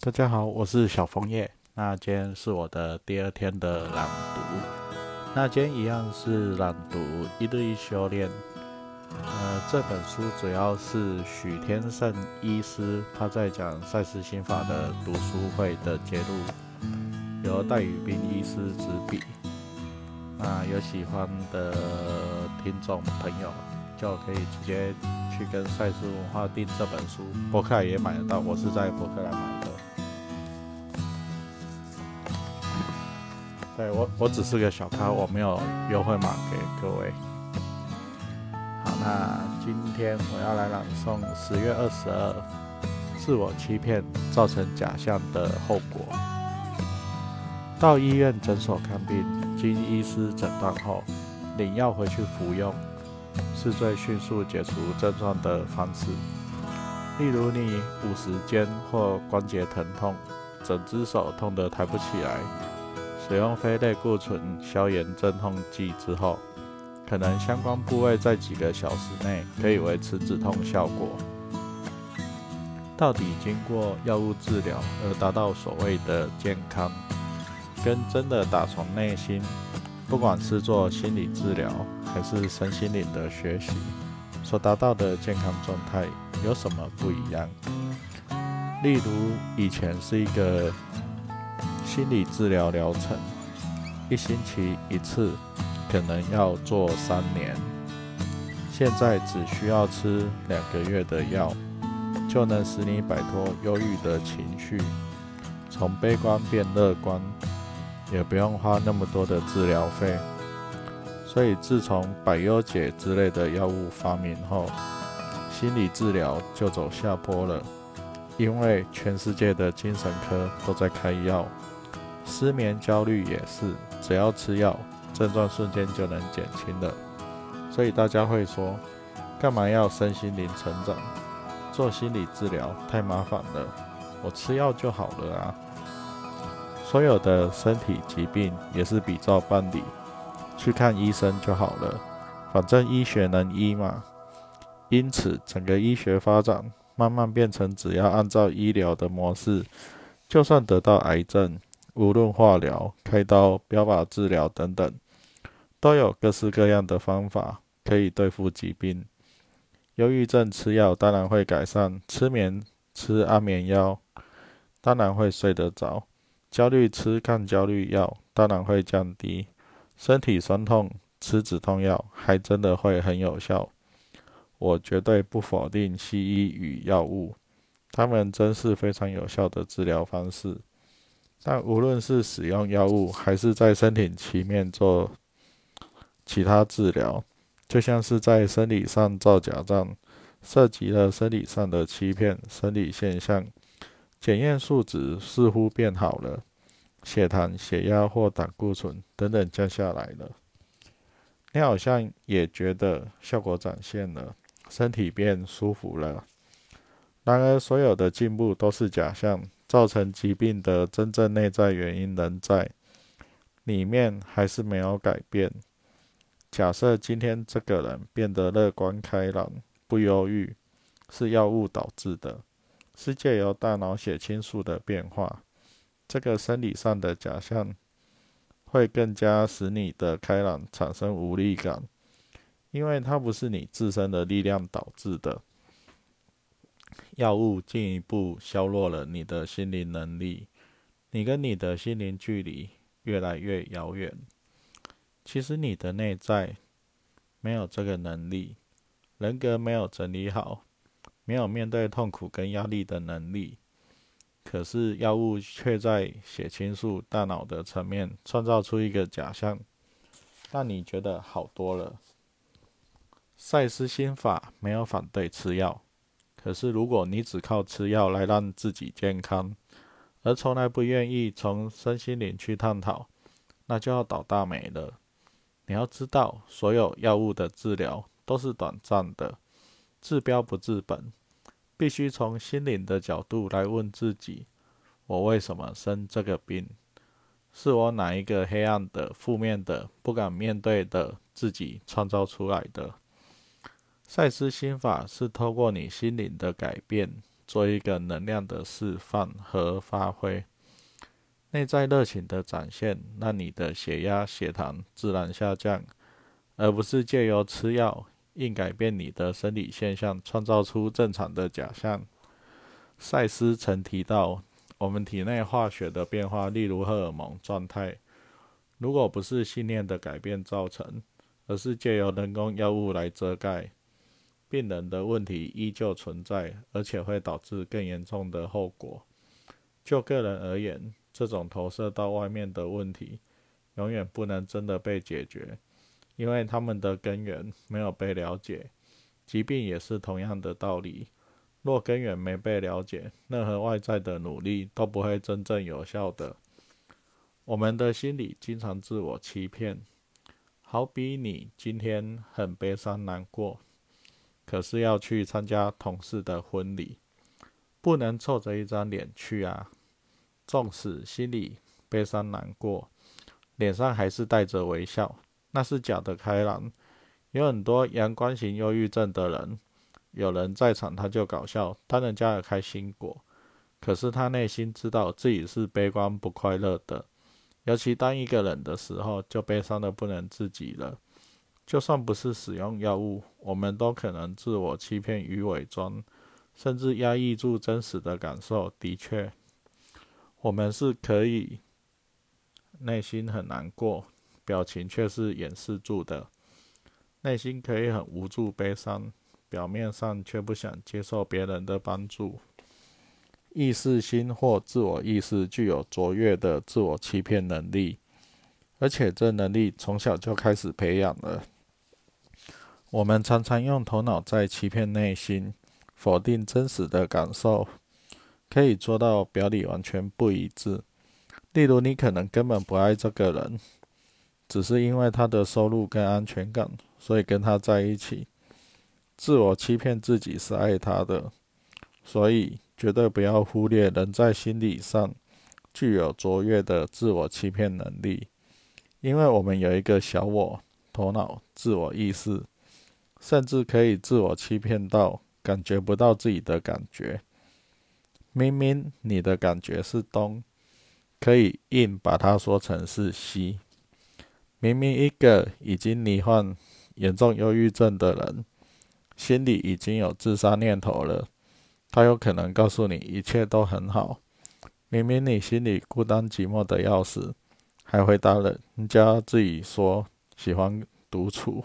大家好，我是小枫叶。那今天是我的第二天的朗读。那今天一样是朗读一日一修炼。呃，这本书主要是许天胜医师他在讲赛斯心法的读书会的节录，由戴宇斌医师执笔。那有喜欢的听众朋友就可以直接去跟赛斯文化订这本书，博客也买得到。我是在博客来买。对我，我只是个小咖，我没有优惠码给各位。好，那今天我要来朗诵十月二十二，自我欺骗造成假象的后果。到医院诊所看病，经医师诊断后，领药回去服用，是最迅速解除症状的方式。例如，你五十肩或关节疼痛，整只手痛得抬不起来。使用非类固醇消炎镇痛剂之后，可能相关部位在几个小时内可以维持止痛效果。到底经过药物治疗而达到所谓的健康，跟真的打从内心，不管是做心理治疗还是身心灵的学习，所达到的健康状态有什么不一样？例如以前是一个。心理治疗疗程一星期一次，可能要做三年。现在只需要吃两个月的药，就能使你摆脱忧郁的情绪，从悲观变乐观，也不用花那么多的治疗费。所以，自从百忧解之类的药物发明后，心理治疗就走下坡了，因为全世界的精神科都在开药。失眠、焦虑也是，只要吃药，症状瞬间就能减轻了。所以大家会说，干嘛要身心灵成长？做心理治疗太麻烦了，我吃药就好了啊。所有的身体疾病也是比照办理，去看医生就好了，反正医学能医嘛。因此，整个医学发展慢慢变成，只要按照医疗的模式，就算得到癌症。无论化疗、开刀、标靶治疗等等，都有各式各样的方法可以对付疾病。忧郁症吃药当然会改善，吃眠吃安眠药当然会睡得着。焦虑吃抗焦虑药当然会降低。身体酸痛吃止痛药还真的会很有效。我绝对不否定西医与药物，它们真是非常有效的治疗方式。但无论是使用药物，还是在身体层面做其他治疗，就像是在生理上造假账，涉及了生理上的欺骗，生理现象，检验数值似乎变好了，血糖、血压或胆固醇等等降下来了，你好像也觉得效果展现了，身体变舒服了。然而，所有的进步都是假象。造成疾病的真正内在原因仍在里面，还是没有改变。假设今天这个人变得乐观开朗、不忧郁，是药物导致的，是借由大脑血清素的变化。这个生理上的假象会更加使你的开朗产生无力感，因为它不是你自身的力量导致的。药物进一步削弱了你的心灵能力，你跟你的心灵距离越来越遥远。其实你的内在没有这个能力，人格没有整理好，没有面对痛苦跟压力的能力。可是药物却在血清素大脑的层面创造出一个假象，让你觉得好多了。赛斯心法没有反对吃药。可是，如果你只靠吃药来让自己健康，而从来不愿意从身心灵去探讨，那就要倒大霉了。你要知道，所有药物的治疗都是短暂的，治标不治本。必须从心灵的角度来问自己：我为什么生这个病？是我哪一个黑暗的、负面的、不敢面对的自己创造出来的？赛斯心法是透过你心灵的改变，做一个能量的释放和发挥。内在热情的展现，让你的血压、血糖自然下降，而不是借由吃药硬改变你的生理现象，创造出正常的假象。赛斯曾提到，我们体内化学的变化，例如荷尔蒙状态，如果不是信念的改变造成，而是借由人工药物来遮盖，病人的问题依旧存在，而且会导致更严重的后果。就个人而言，这种投射到外面的问题，永远不能真的被解决，因为他们的根源没有被了解。疾病也是同样的道理，若根源没被了解，任何外在的努力都不会真正有效的。我们的心里经常自我欺骗，好比你今天很悲伤难过，可是要去参加同事的婚礼，不能臭着一张脸去啊。纵使心里悲伤难过，脸上还是带着微笑，那是假的开朗。有很多阳光型忧郁症的人，有人在场他就搞笑，当人家的开心果，可是他内心知道自己是悲观不快乐的。尤其当一个人的时候，就悲伤的不能自己了。就算不是使用药物，我们都可能自我欺骗与伪装，甚至压抑住真实的感受。的确。我们是可以内心很难过，表情却是掩饰住的；内心可以很无助、悲伤，表面上却不想接受别人的帮助。意识心或自我意识具有卓越的自我欺骗能力，而且这能力从小就开始培养了。我们常常用头脑在欺骗内心，否定真实的感受。可以做到表里完全不一致。例如，你可能根本不爱这个人，只是因为他的收入跟安全感，所以跟他在一起。自我欺骗自己是爱他的，所以绝对不要忽略人在心理上具有卓越的自我欺骗能力，因为我们有一个小我、头脑、自我意识，甚至可以自我欺骗到感觉不到自己的感觉。明明你的感觉是东，可以硬把它说成是西。明明一个已经罹患严重忧郁症的人，心里已经有自杀念头了，他有可能告诉你一切都很好。明明你心里孤单寂寞的要死，还回答了人家自己说喜欢独处。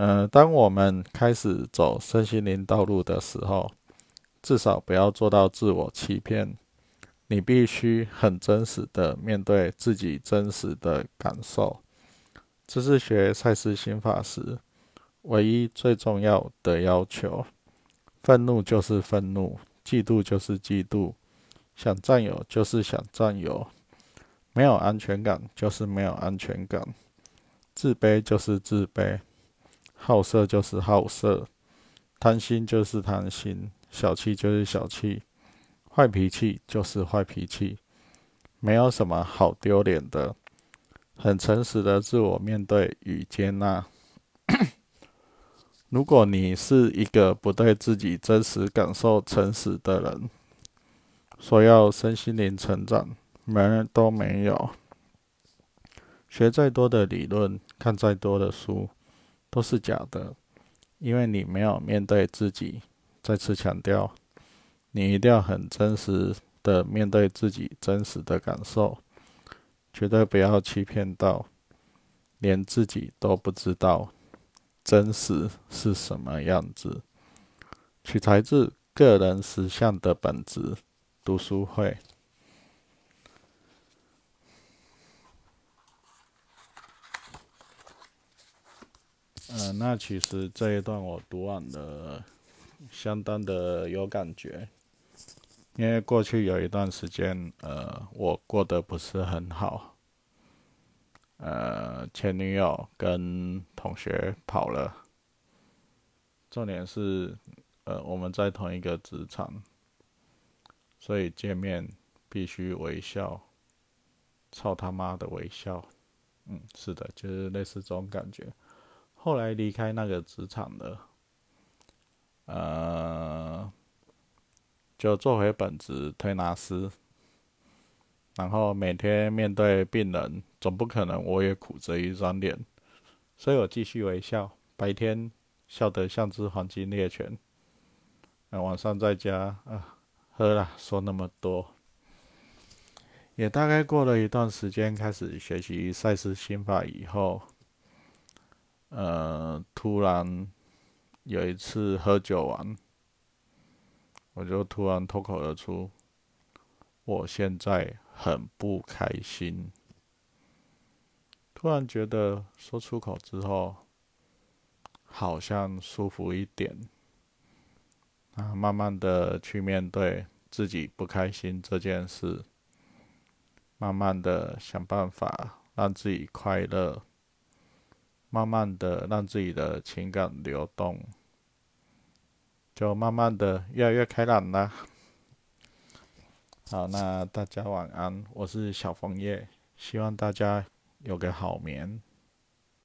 嗯，当我们开始走身心灵道路的时候。至少不要做到自我欺骗，你必须很真实的面对自己真实的感受。这是学赛斯心法时唯一最重要的要求。愤怒就是愤怒，嫉妒就是嫉妒，想占有就是想占有，没有安全感就是没有安全感，自卑就是自卑，好色就是好色，贪心就是贪心。小气就是小气，坏脾气就是坏脾气，没有什么好丢脸的。很诚实的自我面对与接纳。如果你是一个不对自己真实感受诚实的人，说要身心灵成长，门都没有。学再多的理论，看再多的书，都是假的，因为你没有面对自己。再次强调，你一定要很真实的面对自己真实的感受，绝对不要欺骗到连自己都不知道真实是什么样子。取材自个人实相的本质读书会。嗯，那其实这一段我读完了。相当的有感觉，因为过去有一段时间，呃，我过得不是很好，呃，前女友跟同学跑了，重点是，呃，我们在同一个职场，所以见面必须微笑，操他妈的微笑，嗯，是的，就是类似这种感觉。后来离开那个职场了。呃，就做回本职推拿师，然后每天面对病人，总不可能我也苦着一张脸，所以我继续微笑，白天笑得像只黄金猎犬，那晚上在家啊，喝了，说那么多。也大概过了一段时间，开始学习赛事心法以后，呃，突然有一次喝酒完，我就突然脱口而出：“我现在很不开心。”突然觉得说出口之后，好像舒服一点，啊，慢慢的去面对自己不开心这件事。慢慢的想办法让自己快乐，慢慢的让自己的情感流动，就慢慢的越来越开朗啦。好，那大家晚安，我是小枫叶，希望大家有个好眠。